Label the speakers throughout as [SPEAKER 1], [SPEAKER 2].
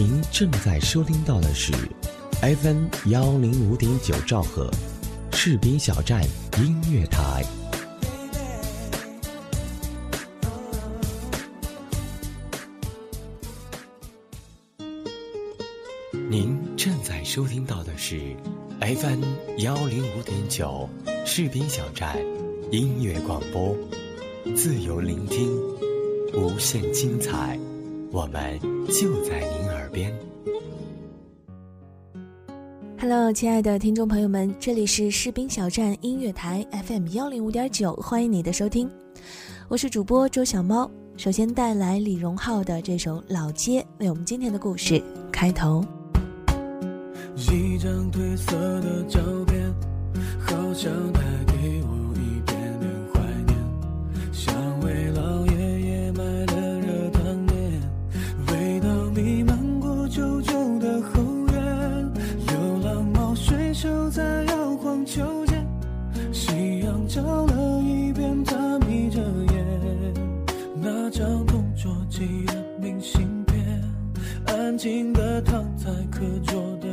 [SPEAKER 1] 您正在收听到的是 FM 幺零五点九兆赫，士兵小站音乐台。您正在收听到的是 FM 幺零五点九士兵小站音乐广播，自由聆听，无限精彩，我们就在您耳边。
[SPEAKER 2] Hello，亲爱的听众朋友们，这里是士兵小站音乐台 FM 幺零五点九，欢迎你的收听，我是主播周小猫。首先带来李荣浩的这首《老街》，为我们今天的故事开头。
[SPEAKER 3] 一张褪色的照片，好像带给我秋千，夕阳照了一遍，他眯着眼，那张同桌寄的明信片，安静的躺在课桌的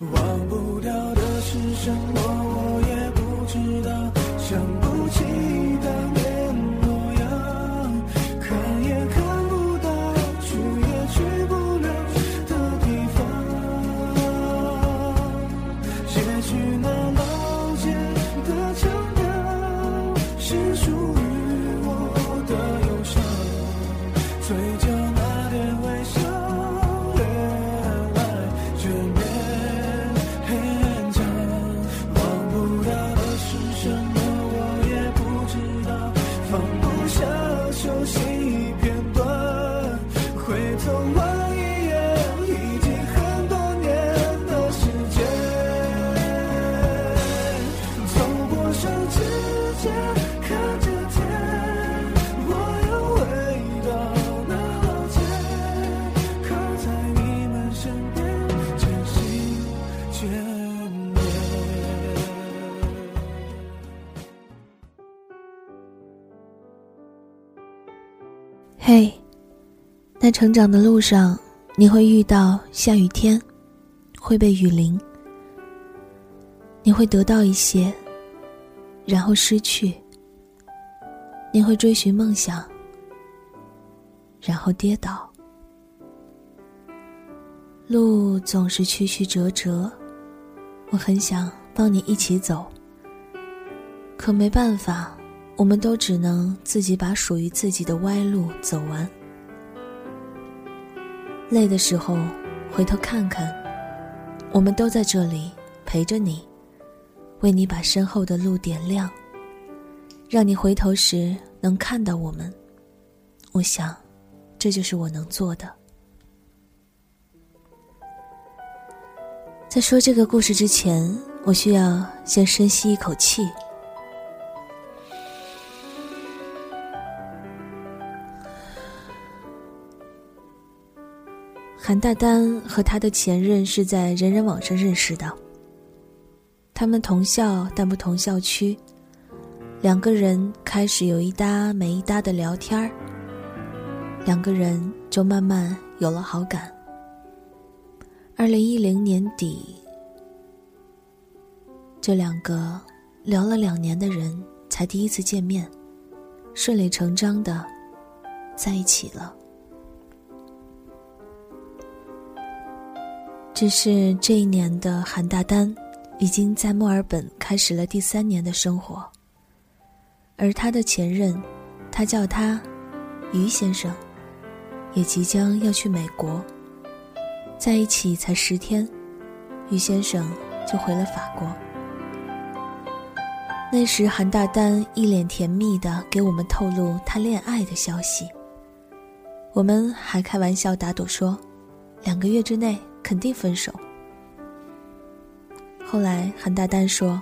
[SPEAKER 3] 忘不掉的是什么，我也不知道，想不起当在
[SPEAKER 2] 成长的路上，你会遇到下雨天，会被雨淋，你会得到一些，然后失去。你会追寻梦想，然后跌倒。路总是曲曲折折，我很想帮你一起走，可没办法。我们都只能自己把属于自己的歪路走完。累的时候，回头看看，我们都在这里陪着你，为你把身后的路点亮，让你回头时能看到我们。我想，这就是我能做的。在说这个故事之前，我需要先深吸一口气。韩大丹和他的前任是在人人网上认识的。他们同校但不同校区，两个人开始有一搭没一搭的聊天儿，两个人就慢慢有了好感。二零一零年底，这两个聊了两年的人才第一次见面，顺理成章的在一起了。只是这一年的韩大丹已经在墨尔本开始了第三年的生活，而他的前任他叫他于先生，也即将要去美国。在一起才十天，于先生就回了法国。那时，韩大丹一脸甜蜜的给我们透露他恋爱的消息。我们还开玩笑打赌说，两个月之内肯定分手。后来，韩大丹说，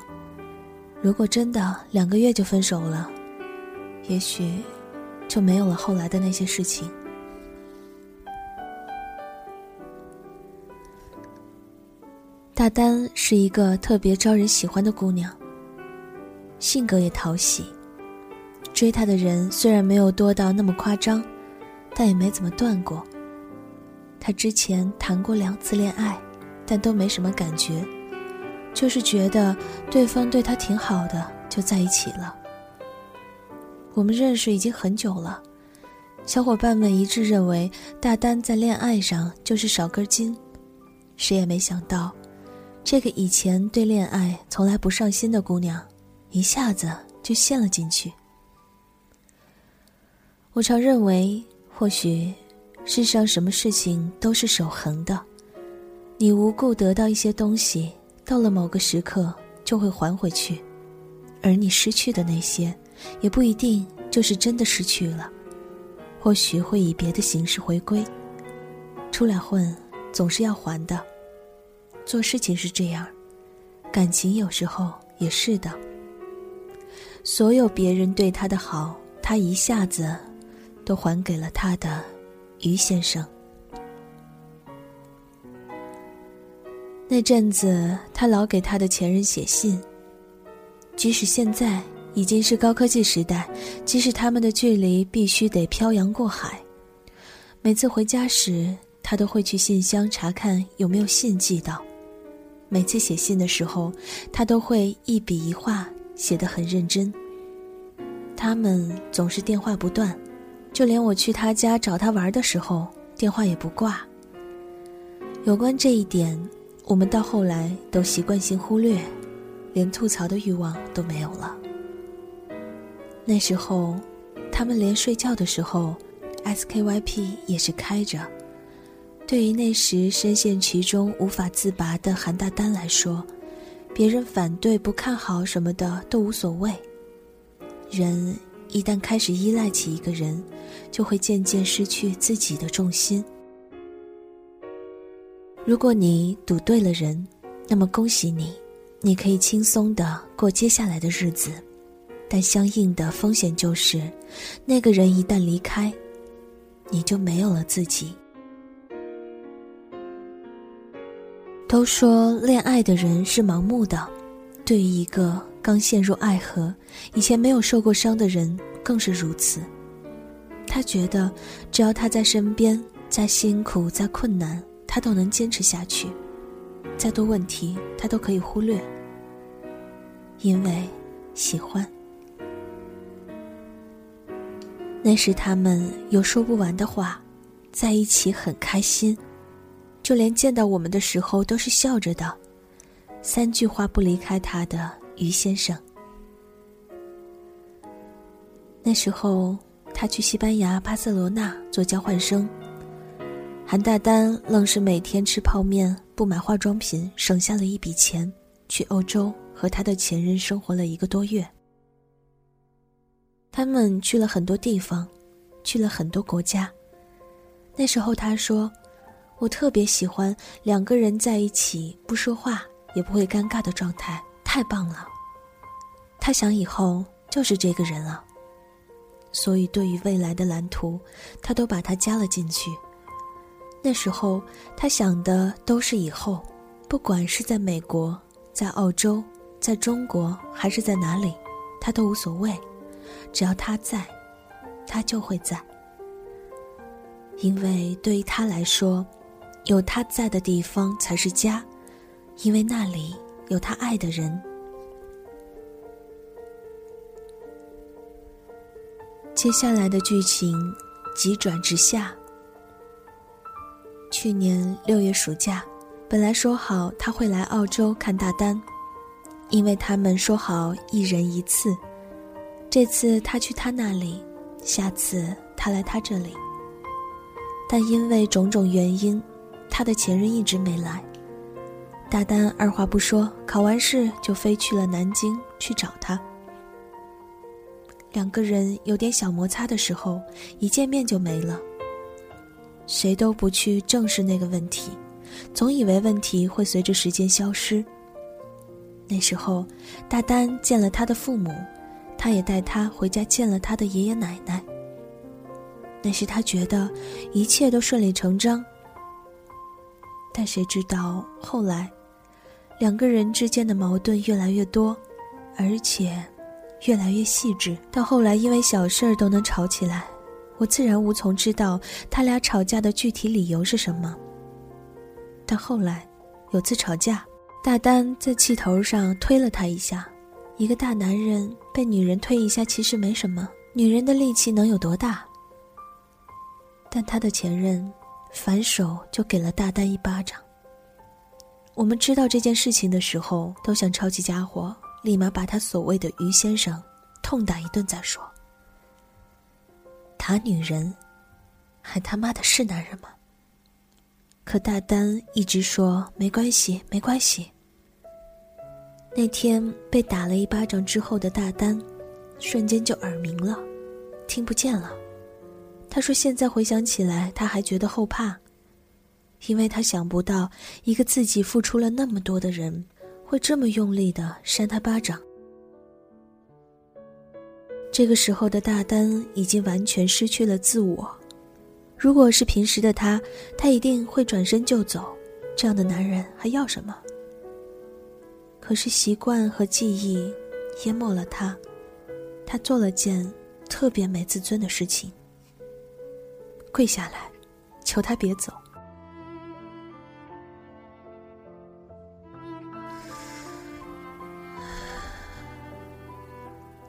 [SPEAKER 2] 如果真的两个月就分手了，也许就没有了后来的那些事情。大丹是一个特别招人喜欢的姑娘，性格也讨喜。追她的人虽然没有多到那么夸张，但也没怎么断过。他之前谈过两次恋爱，但都没什么感觉，就是觉得对方对他挺好的，就在一起了。我们认识已经很久了，小伙伴们一致认为大丹在恋爱上就是少根筋，谁也没想到。这个以前对恋爱从来不上心的姑娘，一下子就陷了进去。我常认为，或许世上什么事情都是守恒的。你无故得到一些东西，到了某个时刻就会还回去；而你失去的那些，也不一定就是真的失去了，或许会以别的形式回归。出来混，总是要还的。做事情是这样，感情有时候也是的。所有别人对他的好，他一下子都还给了他的于先生。那阵子，他老给他的前任写信。即使现在已经是高科技时代，即使他们的距离必须得漂洋过海，每次回家时，他都会去信箱查看有没有信寄到。每次写信的时候，他都会一笔一画写得很认真。他们总是电话不断，就连我去他家找他玩的时候，电话也不挂。有关这一点，我们到后来都习惯性忽略，连吐槽的欲望都没有了。那时候，他们连睡觉的时候，SKYP 也是开着。对于那时深陷其中无法自拔的韩大丹来说，别人反对、不看好什么的都无所谓。人一旦开始依赖起一个人，就会渐渐失去自己的重心。如果你赌对了人，那么恭喜你，你可以轻松的过接下来的日子。但相应的风险就是，那个人一旦离开，你就没有了自己。都说恋爱的人是盲目的，对于一个刚陷入爱河、以前没有受过伤的人更是如此。他觉得，只要他在身边，再辛苦、再困难，他都能坚持下去；再多问题，他都可以忽略，因为喜欢。那时他们有说不完的话，在一起很开心。就连见到我们的时候都是笑着的，三句话不离开他的于先生。那时候他去西班牙巴塞罗那做交换生，韩大丹愣是每天吃泡面不买化妆品，省下了一笔钱，去欧洲和他的前任生活了一个多月。他们去了很多地方，去了很多国家。那时候他说。我特别喜欢两个人在一起不说话也不会尴尬的状态，太棒了。他想以后就是这个人了，所以对于未来的蓝图，他都把它加了进去。那时候他想的都是以后，不管是在美国、在澳洲、在中国还是在哪里，他都无所谓，只要他在，他就会在。因为对于他来说。有他在的地方才是家，因为那里有他爱的人。接下来的剧情急转直下。去年六月暑假，本来说好他会来澳洲看大丹，因为他们说好一人一次。这次他去他那里，下次他来他这里。但因为种种原因，他的前任一直没来。大丹二话不说，考完试就飞去了南京去找他。两个人有点小摩擦的时候，一见面就没了。谁都不去正视那个问题，总以为问题会随着时间消失。那时候，大丹见了他的父母，他也带他回家见了他的爷爷奶奶。那时他觉得一切都顺理成章。但谁知道后来，两个人之间的矛盾越来越多，而且越来越细致，到后来因为小事儿都能吵起来。我自然无从知道他俩吵架的具体理由是什么。但后来，有次吵架，大丹在气头上推了他一下。一个大男人被女人推一下，其实没什么，女人的力气能有多大？但他的前任，反手就给了大丹一巴掌。我们知道这件事情的时候，都想抄起家伙，立马把他所谓的于先生痛打一顿再说。打女人，还他妈的是男人吗？可大丹一直说没关系，没关系。那天被打了一巴掌之后的大丹，瞬间就耳鸣了，听不见了。他说现在回想起来，他还觉得后怕，因为他想不到一个自己付出了那么多的人，会这么用力的扇他巴掌。这个时候的大丹已经完全失去了自我。如果是平时的他，他一定会转身就走。这样的男人还要什么？可是习惯和记忆淹没了他，他做了件特别没自尊的事情，跪下来，求他别走。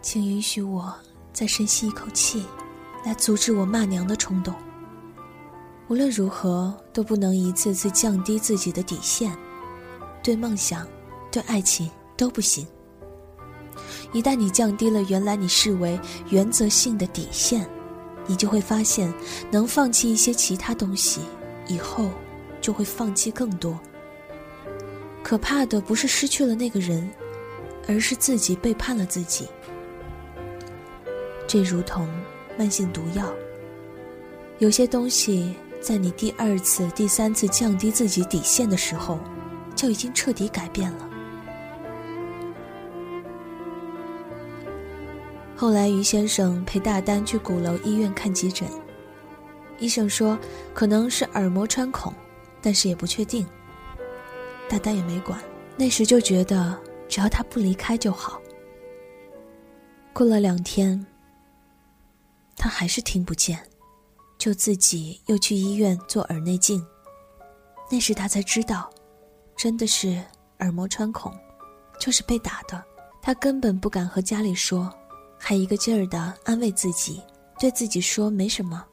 [SPEAKER 2] 请允许我再深吸一口气，来阻止我骂娘的冲动。无论如何都不能一次次降低自己的底线，对梦想、对爱情都不行。一旦你降低了原来你视为原则性的底线，你就会发现，能放弃一些其他东西，以后就会放弃更多。可怕的不是失去了那个人，而是自己背叛了自己。这如同慢性毒药。有些东西在你第二次、第三次降低自己底线的时候，就已经彻底改变了。后来，于先生陪大丹去鼓楼医院看急诊，医生说可能是耳膜穿孔，但是也不确定。大丹也没管，那时就觉得只要他不离开就好。过了两天。他还是听不见，就自己又去医院做耳内镜。那时他才知道，真的是耳膜穿孔，就是被打的。他根本不敢和家里说，还一个劲儿的安慰自己，对自己说没什么。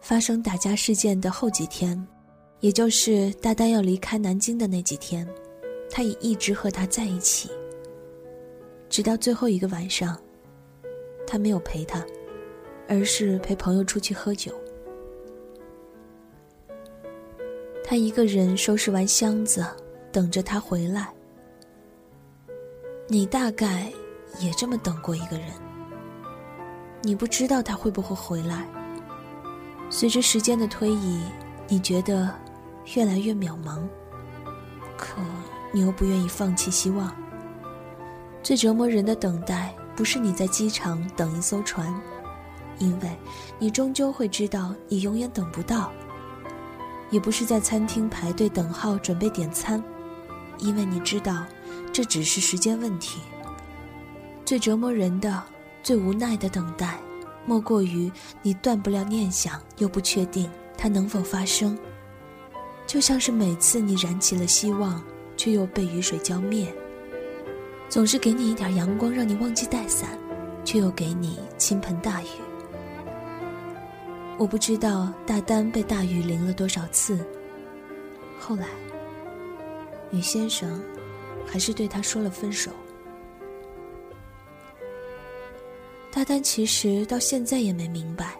[SPEAKER 2] 发生打架事件的后几天，也就是大丹要离开南京的那几天，他也一直和他在一起，直到最后一个晚上。他没有陪他，而是陪朋友出去喝酒。他一个人收拾完箱子，等着他回来。你大概也这么等过一个人。你不知道他会不会回来。随着时间的推移，你觉得越来越渺茫，可你又不愿意放弃希望。最折磨人的等待。不是你在机场等一艘船，因为你终究会知道你永远等不到；也不是在餐厅排队等号准备点餐，因为你知道这只是时间问题。最折磨人的、最无奈的等待，莫过于你断不了念想，又不确定它能否发生。就像是每次你燃起了希望，却又被雨水浇灭。总是给你一点阳光，让你忘记带伞，却又给你倾盆大雨。我不知道大丹被大雨淋了多少次。后来，女先生还是对他说了分手。大丹其实到现在也没明白，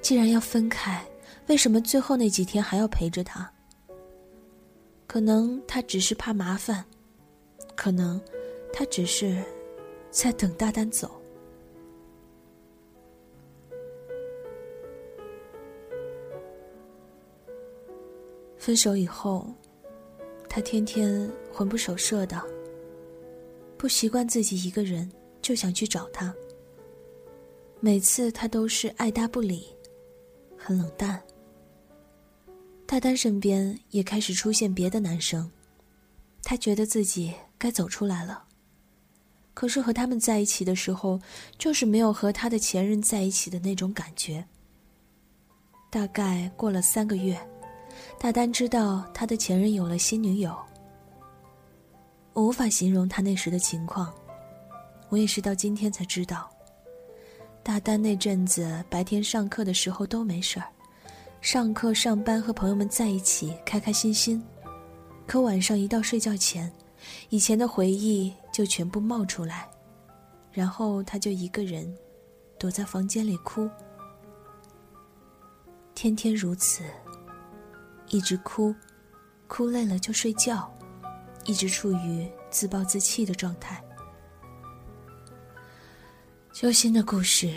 [SPEAKER 2] 既然要分开，为什么最后那几天还要陪着他？可能他只是怕麻烦，可能他只是在等大丹走。分手以后，他天天魂不守舍的，不习惯自己一个人，就想去找他。每次他都是爱答不理，很冷淡。大丹身边也开始出现别的男生，他觉得自己该走出来了。可是和他们在一起的时候，就是没有和他的前任在一起的那种感觉。大概过了三个月。大丹知道他的前任有了新女友，我无法形容他那时的情况，我也是到今天才知道。大丹那阵子白天上课的时候都没事儿，上课上班和朋友们在一起开开心心，可晚上一到睡觉前，以前的回忆就全部冒出来，然后他就一个人躲在房间里哭，天天如此。一直哭，哭累了就睡觉，一直处于自暴自弃的状态。揪心的故事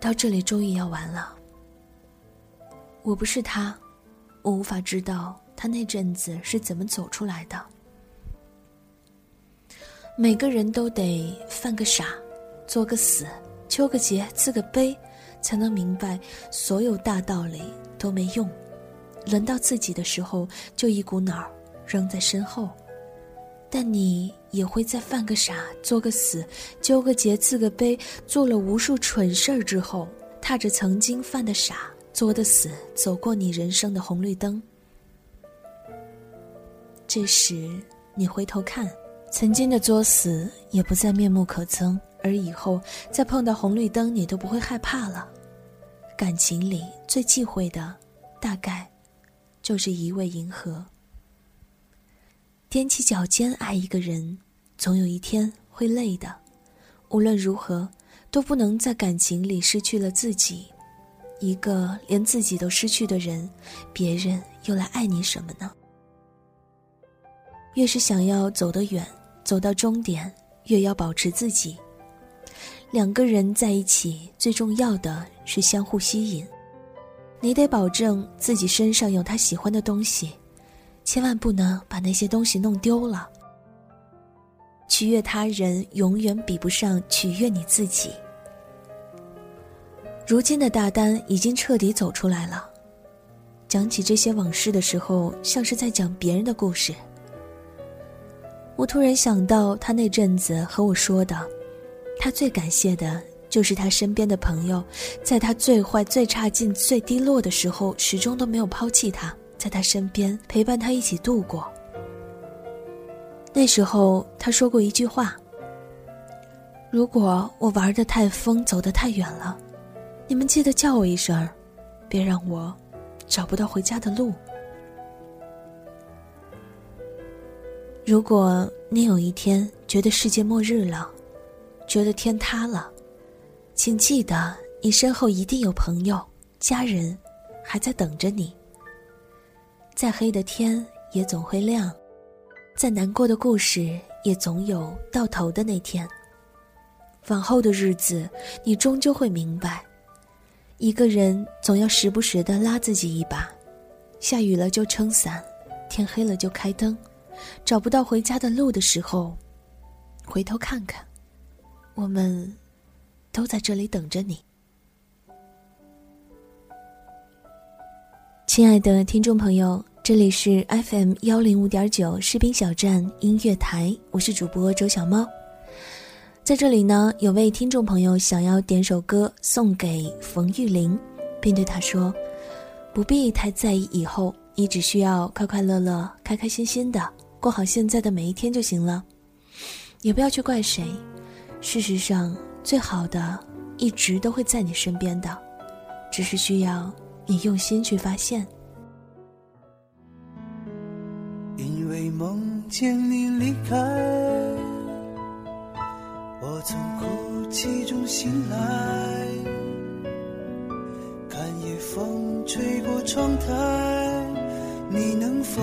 [SPEAKER 2] 到这里终于要完了。我不是他，我无法知道他那阵子是怎么走出来的。每个人都得犯个傻，作个死，揪个结，自个悲，才能明白所有大道理都没用。轮到自己的时候，就一股脑儿扔在身后，但你也会在犯个傻、作个死、揪个结、自个悲，做了无数蠢事儿之后，踏着曾经犯的傻、作的死，走过你人生的红绿灯。这时，你回头看，曾经的作死也不再面目可憎，而以后再碰到红绿灯，你都不会害怕了。感情里最忌讳的，大概。就是一味迎合。踮起脚尖爱一个人，总有一天会累的。无论如何，都不能在感情里失去了自己。一个连自己都失去的人，别人又来爱你什么呢？越是想要走得远，走到终点，越要保持自己。两个人在一起，最重要的是相互吸引。你得保证自己身上有他喜欢的东西，千万不能把那些东西弄丢了。取悦他人永远比不上取悦你自己。如今的大丹已经彻底走出来了，讲起这些往事的时候，像是在讲别人的故事。我突然想到他那阵子和我说的，他最感谢的。就是他身边的朋友，在他最坏、最差劲、最低落的时候，始终都没有抛弃他，在他身边陪伴他一起度过。那时候他说过一句话：“如果我玩的太疯，走得太远了，你们记得叫我一声，别让我找不到回家的路。如果你有一天觉得世界末日了，觉得天塌了。”请记得，你身后一定有朋友、家人，还在等着你。再黑的天也总会亮，再难过的故事也总有到头的那天。往后的日子，你终究会明白，一个人总要时不时的拉自己一把，下雨了就撑伞，天黑了就开灯，找不到回家的路的时候，回头看看，我们。都在这里等着你，亲爱的听众朋友，这里是 FM 幺零五点九士兵小站音乐台，我是主播周小猫。在这里呢，有位听众朋友想要点首歌送给冯玉玲，并对他说：“不必太在意以后，你只需要快快乐乐、开开心心的过好现在的每一天就行了，也不要去怪谁。事实上。”最好的，一直都会在你身边的，只是需要你用心去发现。
[SPEAKER 3] 因为梦见你离开，我从哭泣中醒来，看夜风吹过窗台，你能否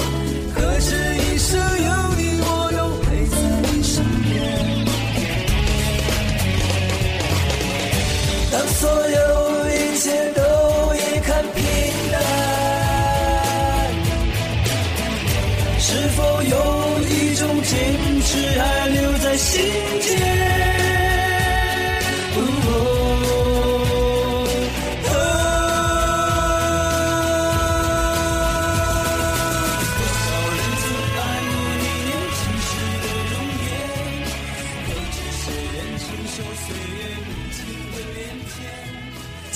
[SPEAKER 3] 所有一切都已看平淡，是否有一种？坚持还留在心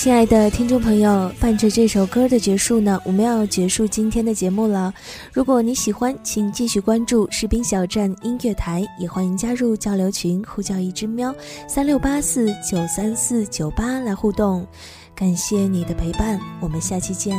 [SPEAKER 2] 亲爱的听众朋友，伴着这首歌的结束呢，我们要结束今天的节目了。如果你喜欢，请继续关注士兵小站音乐台，也欢迎加入交流群，呼叫一只喵三六八四九三四九八来互动。感谢你的陪伴，我们下期见。